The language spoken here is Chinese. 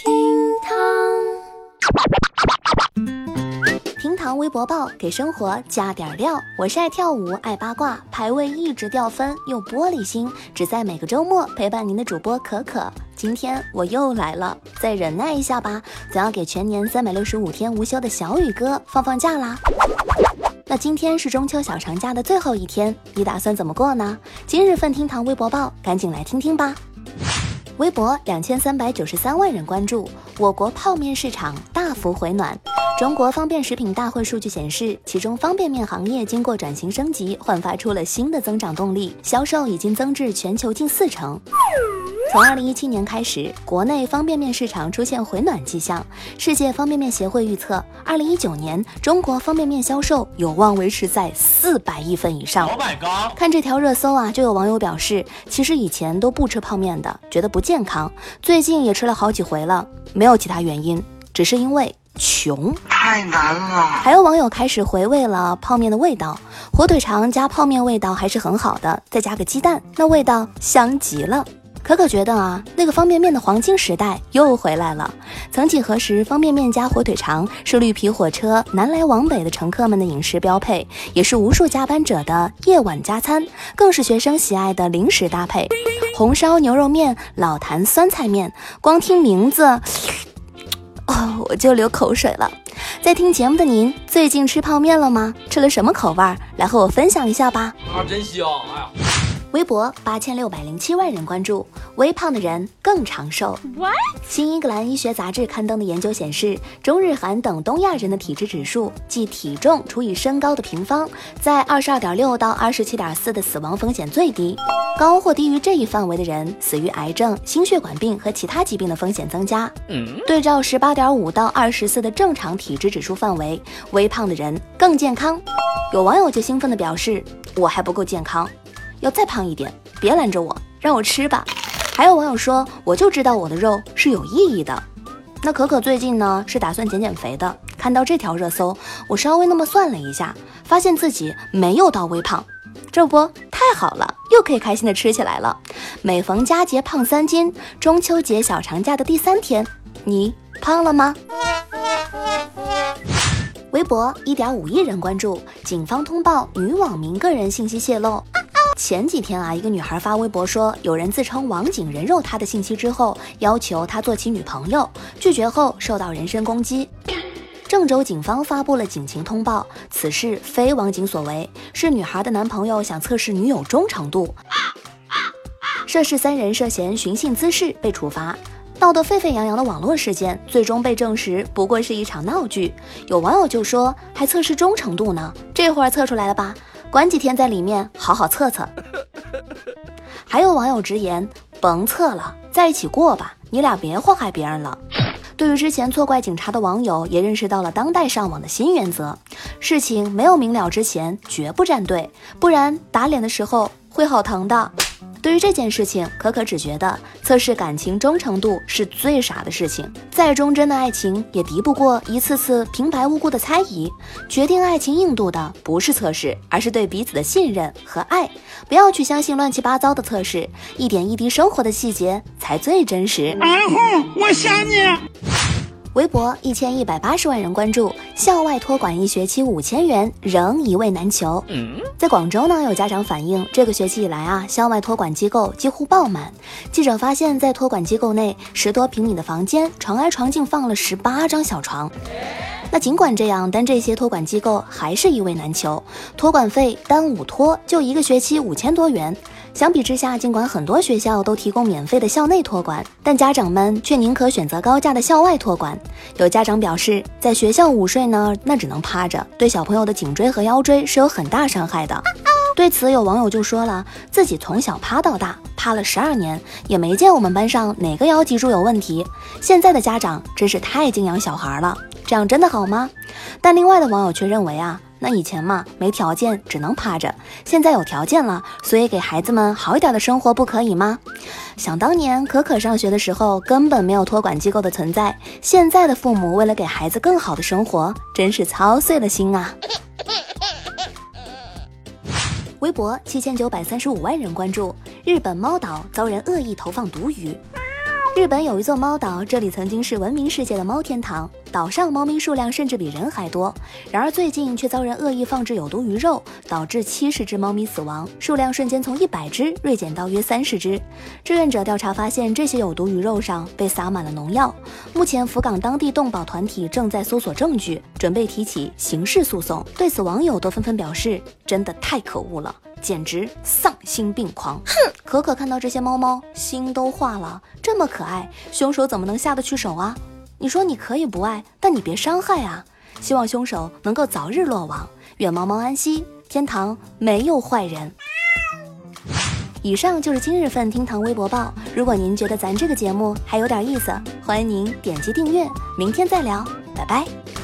厅堂，厅堂微博报给生活加点料。我是爱跳舞、爱八卦、排位一直掉分又玻璃心，只在每个周末陪伴您的主播可可。今天我又来了，再忍耐一下吧，总要给全年三百六十五天无休的小雨哥放放假啦。那今天是中秋小长假的最后一天，你打算怎么过呢？今日份厅堂微博报，赶紧来听听吧。微博两千三百九十三万人关注，我国泡面市场大幅回暖。中国方便食品大会数据显示，其中方便面行业经过转型升级，焕发出了新的增长动力，销售已经增至全球近四成。从二零一七年开始，国内方便面市场出现回暖迹象。世界方便面协会预测，二零一九年中国方便面销售有望维持在四百亿份以上。看这条热搜啊，就有网友表示，其实以前都不吃泡面的，觉得不健康，最近也吃了好几回了，没有其他原因，只是因为穷。太难了。还有网友开始回味了泡面的味道，火腿肠加泡面味道还是很好的，再加个鸡蛋，那味道香极了。可可觉得啊，那个方便面的黄金时代又回来了。曾几何时，方便面加火腿肠是绿皮火车南来往北的乘客们的饮食标配，也是无数加班者的夜晚加餐，更是学生喜爱的零食搭配。红烧牛肉面、老坛酸菜面，光听名字，哦，我就流口水了。在听节目的您，最近吃泡面了吗？吃了什么口味？来和我分享一下吧。啊，真香！哎呀。微博八千六百零七万人关注，微胖的人更长寿。新英格兰医学杂志刊登的研究显示，中日韩等东亚人的体质指数，即体重除以身高的平方，在二十二点六到二十七点四的死亡风险最低。高或低于这一范围的人，死于癌症、心血管病和其他疾病的风险增加。对照十八点五到二十四的正常体质指数范围，微胖的人更健康。有网友就兴奋地表示：“我还不够健康。”要再胖一点，别拦着我，让我吃吧。还有网友说，我就知道我的肉是有意义的。那可可最近呢是打算减减肥的。看到这条热搜，我稍微那么算了一下，发现自己没有到微胖，这不太好了，又可以开心的吃起来了。每逢佳节胖三斤，中秋节小长假的第三天，你胖了吗？微博一点五亿人关注，警方通报女网民个人信息泄露。前几天啊，一个女孩发微博说，有人自称网警人肉她的信息之后，要求她做其女朋友，拒绝后受到人身攻击。郑州警方发布了警情通报，此事非网警所为，是女孩的男朋友想测试女友忠诚度。涉事三人涉嫌寻衅滋事被处罚。闹得沸沸扬扬的网络事件，最终被证实不过是一场闹剧。有网友就说，还测试忠诚度呢，这会儿测出来了吧？管几天在里面好好测测。还有网友直言，甭测了，在一起过吧，你俩别祸害别人了。对于之前错怪警察的网友，也认识到了当代上网的新原则：事情没有明了之前，绝不站队，不然打脸的时候会好疼的。对于这件事情，可可只觉得测试感情忠诚度是最傻的事情。再忠贞的爱情也敌不过一次次平白无故的猜疑。决定爱情硬度的不是测试，而是对彼此的信任和爱。不要去相信乱七八糟的测试，一点一滴生活的细节才最真实。然后我想你。微博一千一百八十万人关注，校外托管一学期五千元仍一位难求。在广州呢，有家长反映，这个学期以来啊，校外托管机构几乎爆满。记者发现，在托管机构内，十多平米的房间，床挨床竟放了十八张小床。那尽管这样，但这些托管机构还是一位难求，托管费单五托就一个学期五千多元。相比之下，尽管很多学校都提供免费的校内托管，但家长们却宁可选择高价的校外托管。有家长表示，在学校午睡呢，那只能趴着，对小朋友的颈椎和腰椎是有很大伤害的。对此，有网友就说了，自己从小趴到大，趴了十二年，也没见我们班上哪个腰脊柱有问题。现在的家长真是太敬仰小孩了，这样真的好吗？但另外的网友却认为啊。那以前嘛，没条件只能趴着，现在有条件了，所以给孩子们好一点的生活不可以吗？想当年可可上学的时候，根本没有托管机构的存在，现在的父母为了给孩子更好的生活，真是操碎了心啊！微博七千九百三十五万人关注，日本猫岛遭人恶意投放毒鱼。日本有一座猫岛，这里曾经是闻名世界的猫天堂，岛上猫咪数量甚至比人还多。然而最近却遭人恶意放置有毒鱼肉，导致七十只猫咪死亡，数量瞬间从一百只锐减到约三十只。志愿者调查发现，这些有毒鱼肉上被撒满了农药。目前福冈当地动保团体正在搜索证据，准备提起刑事诉讼。对此，网友都纷纷表示：“真的太可恶了。”简直丧心病狂！哼，可可看到这些猫猫，心都化了。这么可爱，凶手怎么能下得去手啊？你说你可以不爱，但你别伤害啊！希望凶手能够早日落网，愿猫猫安息，天堂没有坏人。以上就是今日份厅堂微博报。如果您觉得咱这个节目还有点意思，欢迎您点击订阅。明天再聊，拜拜。